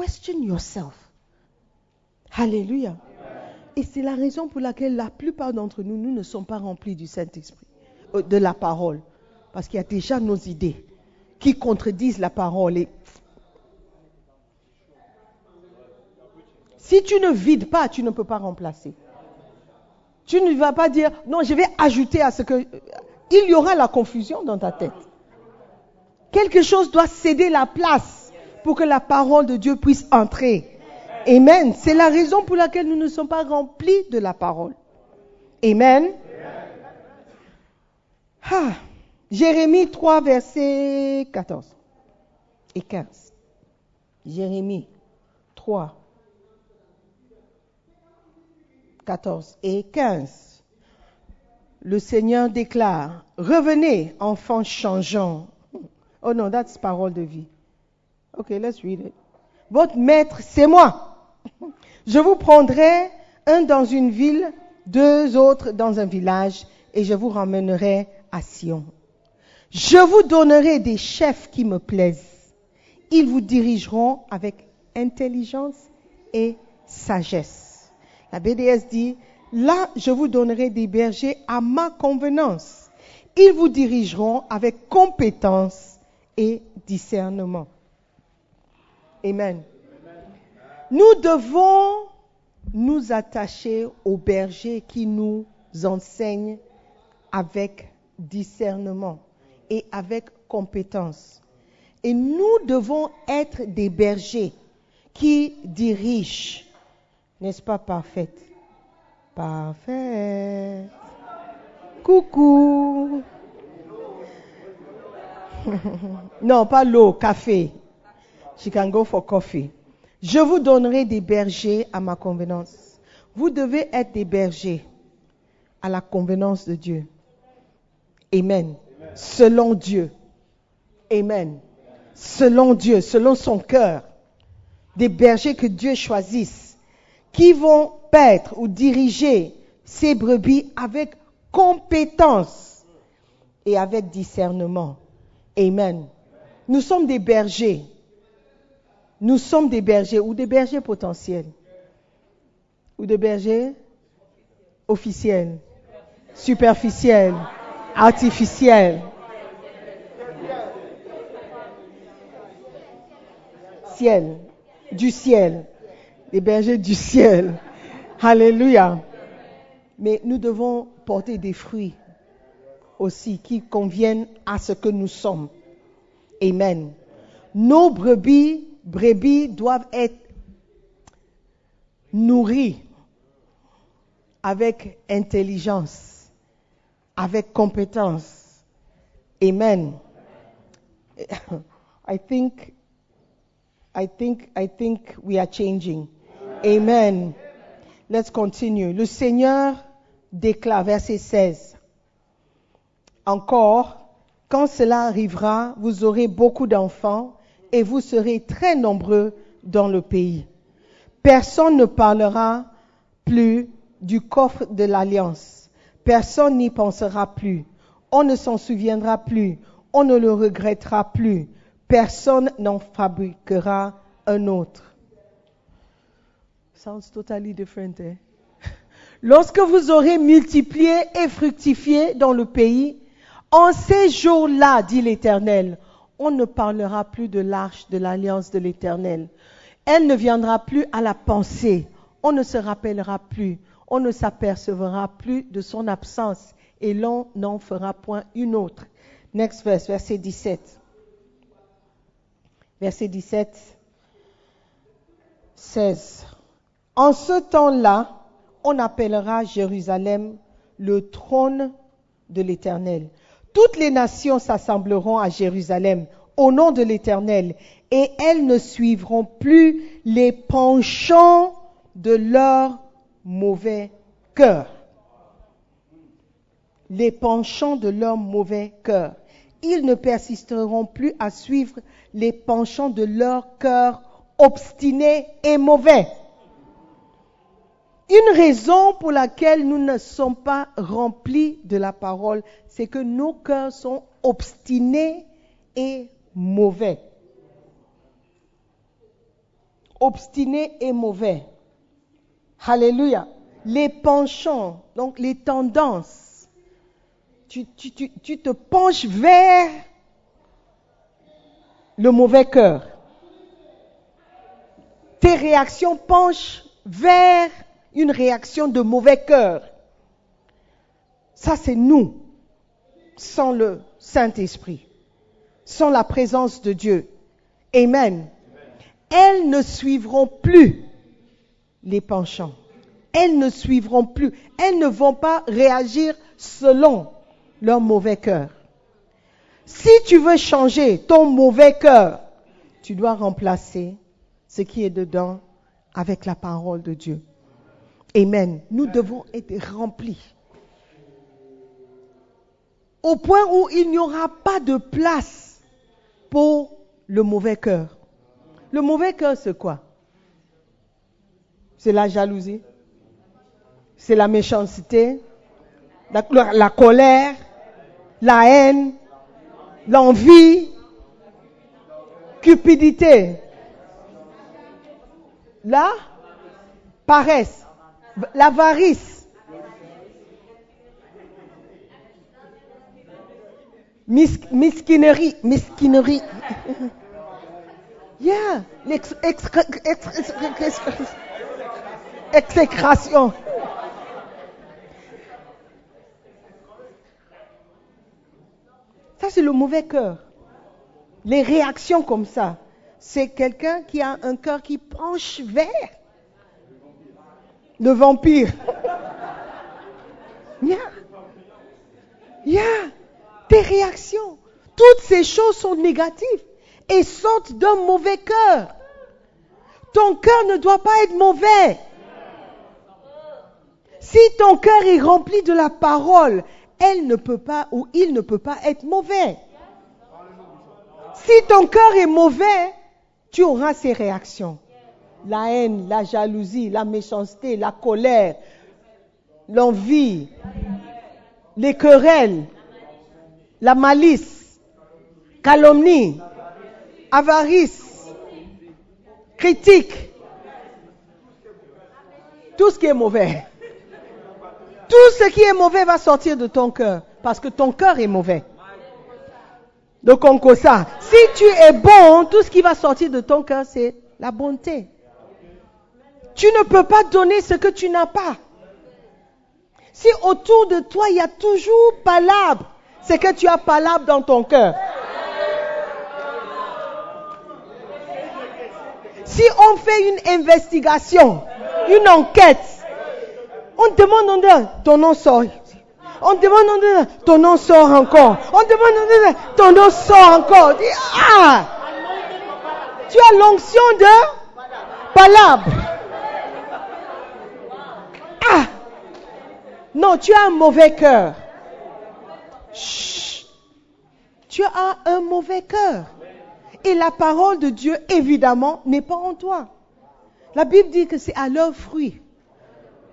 question yourself. Alléluia. Et c'est la raison pour laquelle la plupart d'entre nous, nous ne sommes pas remplis du Saint-Esprit, euh, de la parole. Parce qu'il y a déjà nos idées qui contredisent la parole. Si tu ne vides pas, tu ne peux pas remplacer. Tu ne vas pas dire, non, je vais ajouter à ce que... Il y aura la confusion dans ta tête. Quelque chose doit céder la place pour que la parole de Dieu puisse entrer. Amen. C'est la raison pour laquelle nous ne sommes pas remplis de la parole. Amen. Ah. Jérémie 3, verset 14 et 15. Jérémie 3, 14 et 15. Le Seigneur déclare, revenez, enfants changeants. Oh non, that's parole de vie. Ok, let's read it. Votre maître, c'est moi. Je vous prendrai un dans une ville, deux autres dans un village, et je vous ramènerai à Sion. Je vous donnerai des chefs qui me plaisent. Ils vous dirigeront avec intelligence et sagesse. La BDS dit, là, je vous donnerai des bergers à ma convenance. Ils vous dirigeront avec compétence et discernement. Amen. Nous devons nous attacher aux bergers qui nous enseignent avec discernement et avec compétence. Et nous devons être des bergers qui dirigent n'est-ce pas parfaite Parfaite. Coucou. non, pas l'eau, café. She can go for coffee. Je vous donnerai des bergers à ma convenance. Vous devez être des bergers à la convenance de Dieu. Amen. Selon Dieu. Amen. Selon Dieu, selon son cœur. Des bergers que Dieu choisisse qui vont paître ou diriger ces brebis avec compétence et avec discernement. Amen. Nous sommes des bergers. Nous sommes des bergers ou des bergers potentiels. Ou des bergers officiels, superficiels, artificiels. Ciel, du ciel les bergers du ciel. Alléluia. Mais nous devons porter des fruits aussi qui conviennent à ce que nous sommes. Amen. Nos brebis, brebis doivent être nourries avec intelligence, avec compétence. Amen. I think, I think, I think we are changing. Amen. Let's continue. Le Seigneur déclare, verset 16. Encore, quand cela arrivera, vous aurez beaucoup d'enfants et vous serez très nombreux dans le pays. Personne ne parlera plus du coffre de l'alliance. Personne n'y pensera plus. On ne s'en souviendra plus. On ne le regrettera plus. Personne n'en fabriquera un autre. Sounds totally different. Eh? Lorsque vous aurez multiplié et fructifié dans le pays, en ces jours-là, dit l'Éternel, on ne parlera plus de l'arche de l'alliance de l'Éternel. Elle ne viendra plus à la pensée. On ne se rappellera plus. On ne s'apercevra plus de son absence. Et l'on n'en fera point une autre. Next verse, verset 17. Verset 17, 16. En ce temps-là, on appellera Jérusalem le trône de l'Éternel. Toutes les nations s'assembleront à Jérusalem au nom de l'Éternel et elles ne suivront plus les penchants de leur mauvais cœur. Les penchants de leur mauvais cœur. Ils ne persisteront plus à suivre les penchants de leur cœur obstinés et mauvais. Une raison pour laquelle nous ne sommes pas remplis de la parole, c'est que nos cœurs sont obstinés et mauvais. obstiné et mauvais. Alléluia. Les penchants, donc les tendances. Tu, tu te penches vers le mauvais cœur. Tes réactions penchent vers une réaction de mauvais cœur. Ça, c'est nous, sans le Saint-Esprit, sans la présence de Dieu. Amen. Elles ne suivront plus les penchants. Elles ne suivront plus. Elles ne vont pas réagir selon leur mauvais cœur. Si tu veux changer ton mauvais cœur, tu dois remplacer ce qui est dedans avec la parole de Dieu. Amen. Nous devons être remplis. Au point où il n'y aura pas de place pour le mauvais cœur. Le mauvais cœur, c'est quoi? C'est la jalousie, c'est la méchanceté, la, la colère, la haine, l'envie, cupidité. La paresse, l'avarice, mis, misquinerie, misquinerie. Yeah, exécration. Ça, c'est le mauvais cœur. Les réactions comme ça, c'est quelqu'un qui a un cœur qui penche vers le vampire. Yeah. Yeah. Tes réactions. Toutes ces choses sont négatives et sortent d'un mauvais cœur. Ton cœur ne doit pas être mauvais. Si ton cœur est rempli de la parole, elle ne peut pas ou il ne peut pas être mauvais. Si ton cœur est mauvais, tu auras ces réactions. La haine, la jalousie, la méchanceté, la colère, l'envie, les querelles, la malice, calomnie, avarice, critique, tout ce qui est mauvais. Tout ce qui est mauvais va sortir de ton cœur parce que ton cœur est mauvais. Donc, on ça. Si tu es bon, tout ce qui va sortir de ton cœur, c'est la bonté. Tu ne peux pas donner ce que tu n'as pas. Si autour de toi, il y a toujours palabre, c'est que tu as palabre dans ton cœur. Si on fait une investigation, une enquête, on demande, ton nom sort. On demande, ton nom sort encore. On demande, ton nom sort encore. ah, tu as l'onction de palabre. Non, tu as un mauvais cœur. Tu as un mauvais cœur. Et la parole de Dieu, évidemment, n'est pas en toi. La Bible dit que c'est à leurs fruits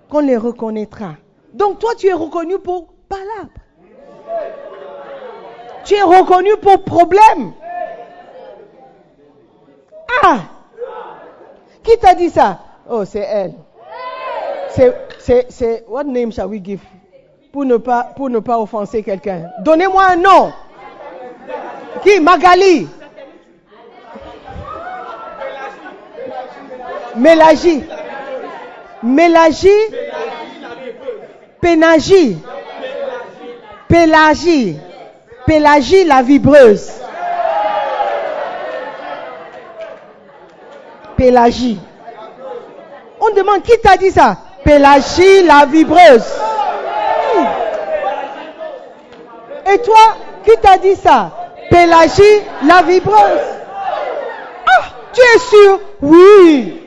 qu'on les reconnaîtra. Donc toi, tu es reconnu pour palabre. Tu es reconnu pour problème. Ah Qui t'a dit ça? Oh, c'est elle. C'est, c'est, what name shall we give pour ne pas, pour ne pas offenser quelqu'un? Donnez-moi un nom. Qui? Magali Mélagie. Mélagie. Pénagie. Pélagie. Pélagie la vibreuse. Pélagie. On demande qui t'a dit ça? Pélagie la vibreuse. Et toi, qui t'a dit ça? Pélagie la vibreuse. Ah, tu es sûr? Oui.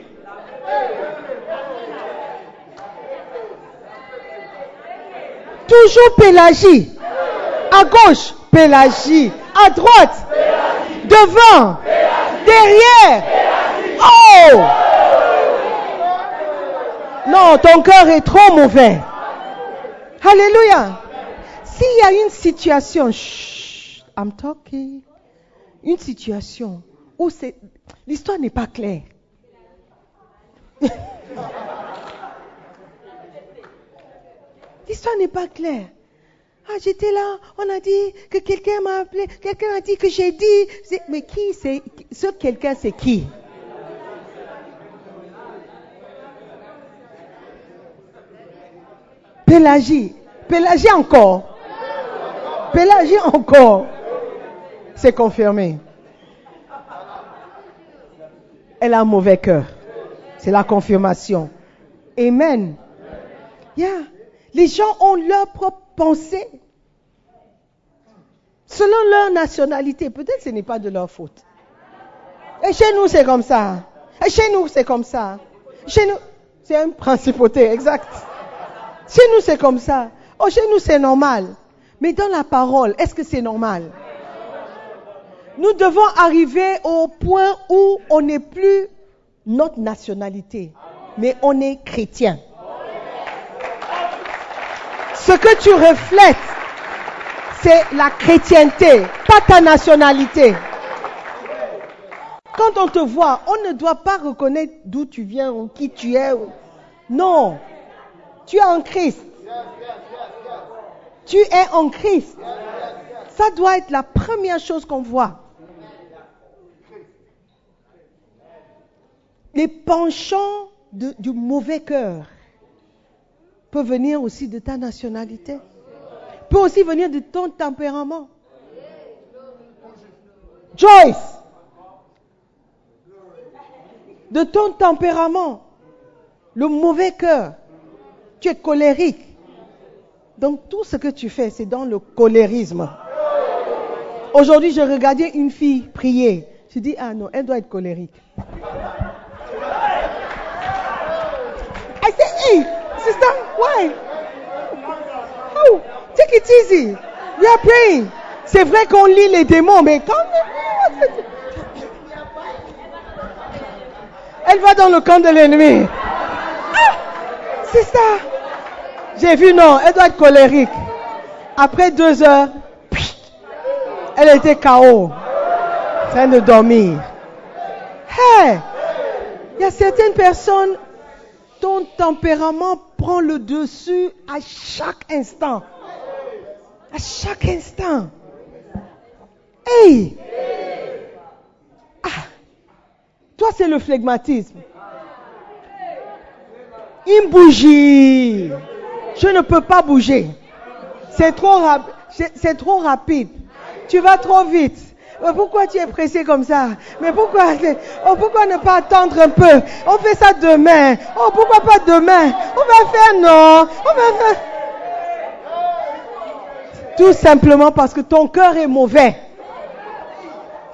Toujours Pélagie. À gauche, Pélagie. À droite, devant, derrière. Oh Non, ton cœur est trop mauvais. Alléluia. S'il y a une situation, I'm talking, une situation où l'histoire n'est pas claire. L'histoire n'est pas claire. Ah, j'étais là, on a dit que quelqu'un m'a appelé, quelqu'un a dit que j'ai dit. Mais qui c'est Ce quelqu'un, c'est qui? Pélagie. Pélagie encore. Pélagie encore. C'est confirmé. Elle a un mauvais cœur. C'est la confirmation. Amen. Yeah. Les gens ont leur propre pensée. Selon leur nationalité. Peut-être ce n'est pas de leur faute. Et chez nous, c'est comme ça. Et chez nous, c'est comme ça. Chez nous, c'est une principauté, exact. Chez nous, c'est comme ça. Oh, chez nous, c'est normal. Mais dans la parole, est-ce que c'est normal? Nous devons arriver au point où on n'est plus notre nationalité, mais on est chrétien. Ce que tu reflètes, c'est la chrétienté, pas ta nationalité. Quand on te voit, on ne doit pas reconnaître d'où tu viens ou qui tu es. Non, tu es en Christ. Tu es en Christ. Ça doit être la première chose qu'on voit. Les penchants du mauvais cœur peuvent venir aussi de ta nationalité. Peut aussi venir de ton tempérament. Joyce, de ton tempérament, le mauvais cœur, tu es colérique. Donc tout ce que tu fais, c'est dans le colérisme. Aujourd'hui, je regardais une fille prier. Je dis, ah non, elle doit être colérique. I sister, why? Oh, take it easy. We are praying. C'est vrai qu'on lit les démons, mais quand elle va dans le camp de l'ennemi. Ah, c'est ça. J'ai vu, non, elle doit être colérique. Après deux heures, elle était KO, en train de dormir. Hey, il y a certaines personnes, ton tempérament prend le dessus à chaque instant. À chaque instant. Hey! Ah! Toi, c'est le flegmatisme. Une bougie. Je ne peux pas bouger. C'est trop, rapide. Tu vas trop vite. Pourquoi tu es pressé comme ça? Mais pourquoi oh, Pourquoi ne pas attendre un peu? On fait ça demain. Oh, pourquoi pas demain? On va faire non. On va faire. Tout simplement parce que ton cœur est mauvais.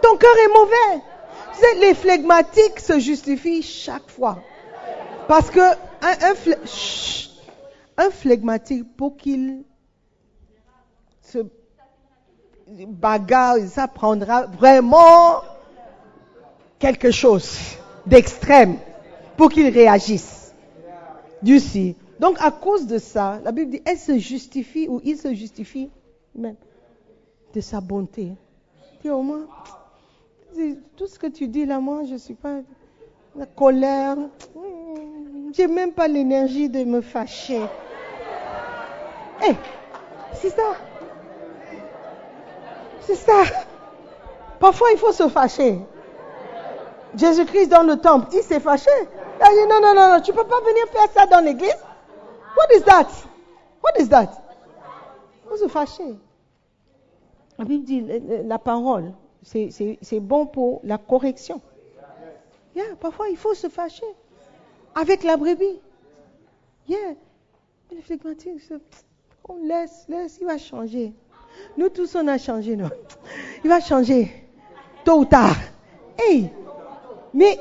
Ton cœur est mauvais. Les flegmatiques se justifient chaque fois. Parce que un, un, un flegmatique, pour qu'il se bagarre, ça prendra vraiment quelque chose d'extrême pour qu'il réagisse. Du si. Donc à cause de ça, la Bible dit, elle se justifie ou il se justifie même de sa bonté. Dis au moins, tout ce que tu dis là, moi, je ne suis pas la colère. J'ai même pas l'énergie de me fâcher. Eh, c'est ça. C'est ça. Parfois, il faut se fâcher. Jésus-Christ dans le temple, il s'est fâché. Il a dit non, non, non, non, tu ne peux pas venir faire ça dans l'église. What is that? What is that? Il faut se fâcher. La Bible dit la parole, c'est bon pour la correction. Yeah, parfois, il faut se fâcher avec la brebis. Yeah. Le flegmatique, on laisse, laisse, il va changer. Nous tous, on a changé, non? Il va changer, tôt ou tard. Hey, mais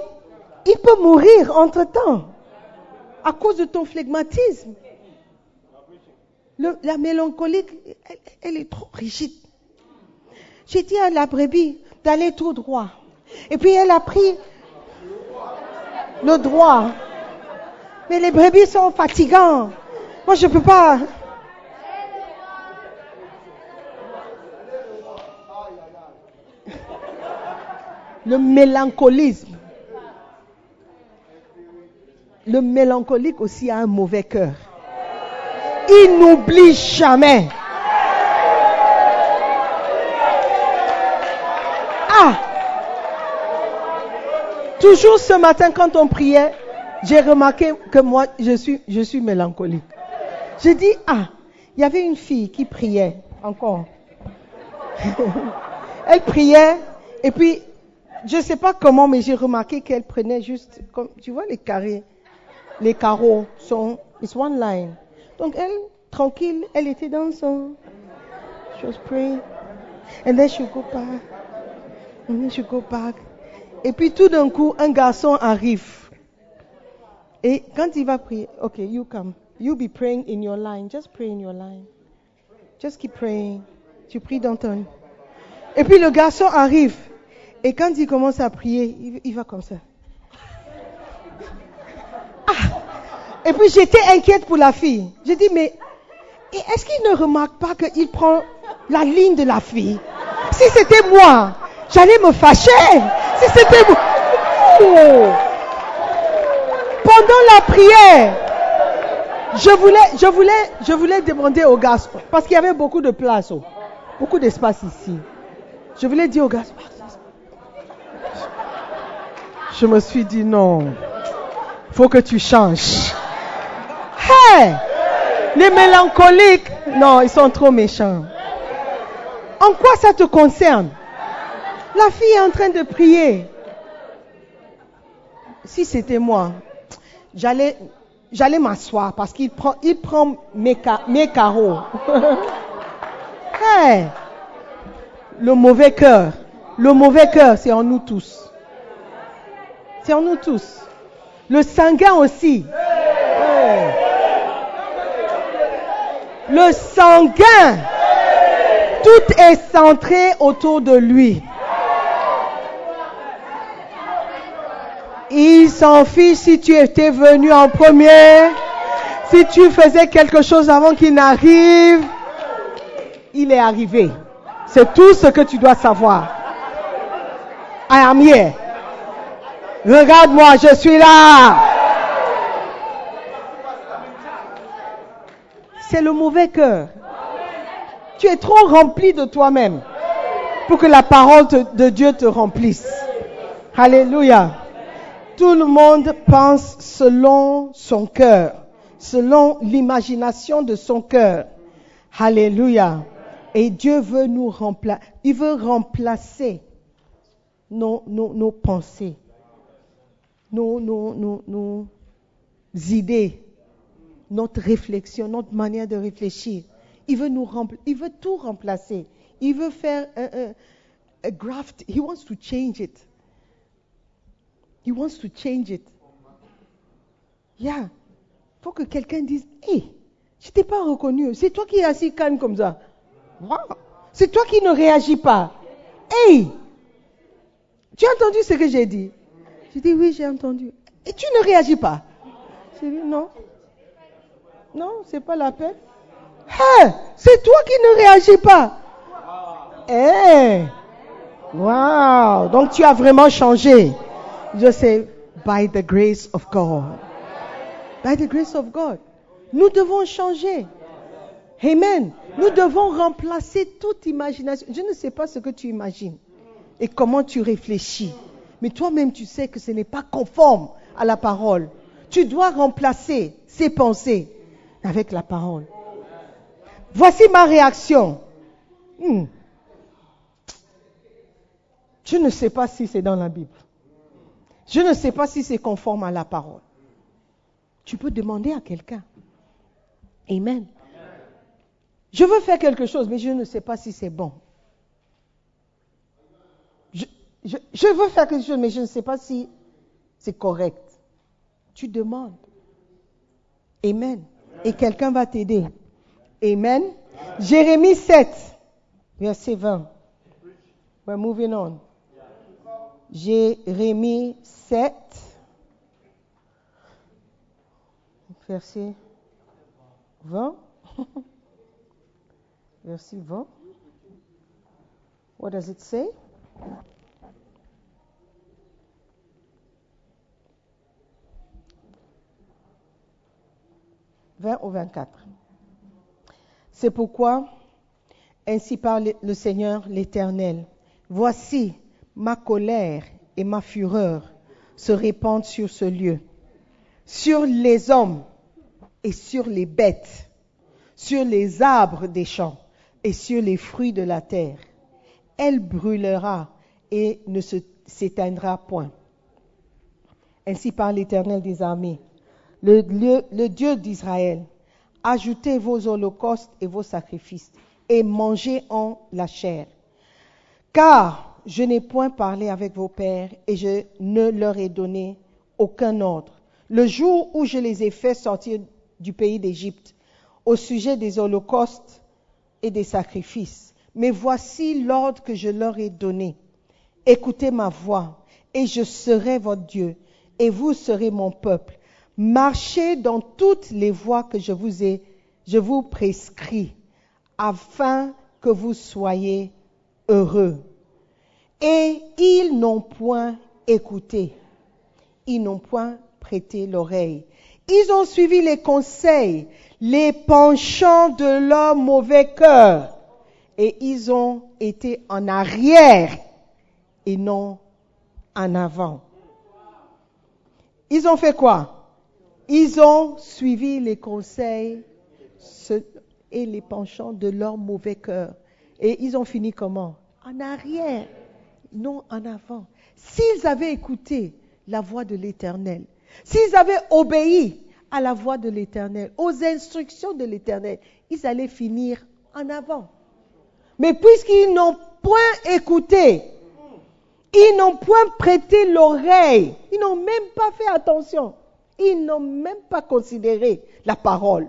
il peut mourir entre-temps à cause de ton flegmatisme. la mélancolique, elle, est trop rigide. J'ai dit à la brebis d'aller tout droit. Et puis elle a pris le droit. Mais les brebis sont fatigants. Moi, je ne peux pas. Le mélancolisme. le mélancolique aussi a un mauvais cœur. Il n'oublie jamais. Ah Toujours ce matin, quand on priait, j'ai remarqué que moi, je suis, je suis mélancolique. J'ai dit, ah, il y avait une fille qui priait encore. Elle priait, et puis, je ne sais pas comment, mais j'ai remarqué qu'elle prenait juste, comme, tu vois, les carrés, les carreaux sont, it's one line. Donc, elle, tranquille, elle était dans son, she was praying, and then she go back, and then she go back. Et puis, tout d'un coup, un garçon arrive. Et quand il va prier, ok, you come. You be praying in your line. Just pray in your line. Just keep praying. Tu pries dans ton. Et puis le garçon arrive. Et quand il commence à prier, il, va comme ça. Ah. Et puis j'étais inquiète pour la fille. J'ai dit, mais est-ce qu'il ne remarque pas qu'il prend la ligne de la fille? Si c'était moi, j'allais me fâcher. Si c'était moi. Pendant la prière, je voulais, je voulais, je voulais demander au gars, parce qu'il y avait beaucoup de place, oh. beaucoup d'espace ici. Je voulais dire au gars, je me suis dit non, faut que tu changes. Les mélancoliques, non, ils sont trop méchants. En quoi ça te concerne? La fille est en train de prier. Si c'était moi, j'allais, m'asseoir parce qu'il prend, il prend mes, mes carreaux. le mauvais cœur. Le mauvais cœur, c'est en nous tous. Nous tous. Le sanguin aussi. Le sanguin. Tout est centré autour de lui. Il s'en fiche si tu étais venu en premier, si tu faisais quelque chose avant qu'il n'arrive. Il est arrivé. C'est tout ce que tu dois savoir. I am here. Regarde-moi, je suis là. C'est le mauvais cœur. Tu es trop rempli de toi-même pour que la parole de Dieu te remplisse. Alléluia. Tout le monde pense selon son cœur, selon l'imagination de son cœur. Alléluia. Et Dieu veut nous remplacer. Il veut remplacer nos, nos, pensées, nos, idées, notre réflexion, notre manière de réfléchir. Il veut nous il veut tout remplacer. Il veut faire un, graft. He wants to change it. He wants to change it. Yeah. Faut que quelqu'un dise, hé, je t'ai pas reconnu. C'est toi qui es assis calme comme ça. C'est toi qui ne réagis pas. Hey, tu as entendu ce que j'ai dit? J'ai dit oui, j'ai entendu. Et tu ne réagis pas? J'ai dit non. Non, c'est pas la peine. Hey, c'est toi qui ne réagis pas. Hey, wow. Donc tu as vraiment changé. Je sais, by the grace of God. By the grace of God. Nous devons changer. Amen. Nous devons remplacer toute imagination. Je ne sais pas ce que tu imagines et comment tu réfléchis. Mais toi-même, tu sais que ce n'est pas conforme à la parole. Tu dois remplacer ces pensées avec la parole. Voici ma réaction. Hmm. Je ne sais pas si c'est dans la Bible. Je ne sais pas si c'est conforme à la parole. Tu peux demander à quelqu'un. Amen. Je veux faire quelque chose, mais je ne sais pas si c'est bon. Je, veux faire quelque chose, mais je ne sais pas si c'est correct. Tu demandes. Amen. Et quelqu'un va t'aider. Amen. Jérémie 7, verset 20. We're moving on. Jérémie 7, verset 20. verset 20. What does it say? 20 au 24. C'est pourquoi, ainsi parle le Seigneur l'Éternel, voici ma colère et ma fureur se répandent sur ce lieu, sur les hommes et sur les bêtes, sur les arbres des champs et sur les fruits de la terre. Elle brûlera et ne s'éteindra point. Ainsi parle l'Éternel des armées, le, Dieu d'Israël. Ajoutez vos holocaustes et vos sacrifices et mangez en la chair. Car je n'ai point parlé avec vos pères et je ne leur ai donné aucun ordre. Le jour où je les ai fait sortir du pays d'Égypte au sujet des holocaustes et des sacrifices. Mais voici l'ordre que je leur ai donné. Écoutez ma voix et je serai votre Dieu et vous serez mon peuple. Marchez dans toutes les voies que je vous ai, je vous prescris, afin que vous soyez heureux. Et ils n'ont point écouté, ils n'ont point prêté l'oreille. Ils ont suivi les conseils, les penchants de leur mauvais cœur, et ils ont été en arrière et non en avant. Ils ont fait quoi? Ils ont suivi les conseils et les penchants de leur mauvais cœur. Et ils ont fini comment? En arrière, non en avant. S'ils avaient écouté la voix de l'Éternel, s'ils avaient obéi à la voix de l'Éternel, aux instructions de l'Éternel, ils allaient finir en avant. Mais puisqu'ils n'ont point écouté, ils n'ont point prêté l'oreille, ils n'ont même pas fait attention, ils n'ont même pas considéré la parole.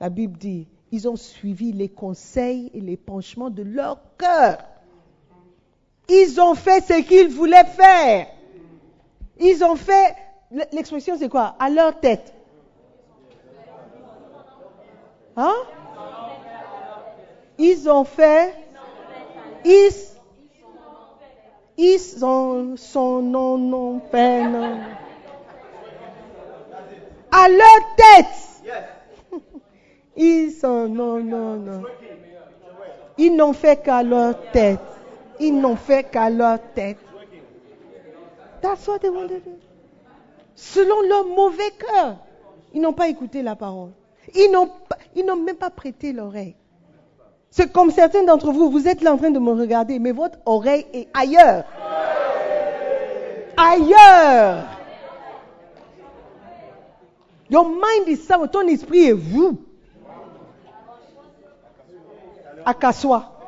La Bible dit, ils ont suivi les conseils et les penchements de leur cœur. Ils ont fait ce qu'ils voulaient faire. Ils ont fait, l'expression c'est quoi? À leur tête. Hein? Ils ont fait, ils, ils ont son nom, non, peine. À leur tête. Ils sont, non, non, non. Ils n'ont fait qu'à leur tête. Ils n'ont fait qu'à leur tête. That's what they wanted to do. Selon leur mauvais cœur, ils n'ont pas écouté la parole. Ils n'ont, ils n'ont même pas prêté l'oreille. C'est comme certains d'entre vous, vous êtes là en train de me regarder, mais votre oreille est ailleurs. Ailleurs. Your mind is somewhere. Ton esprit est vous. À Kassoua.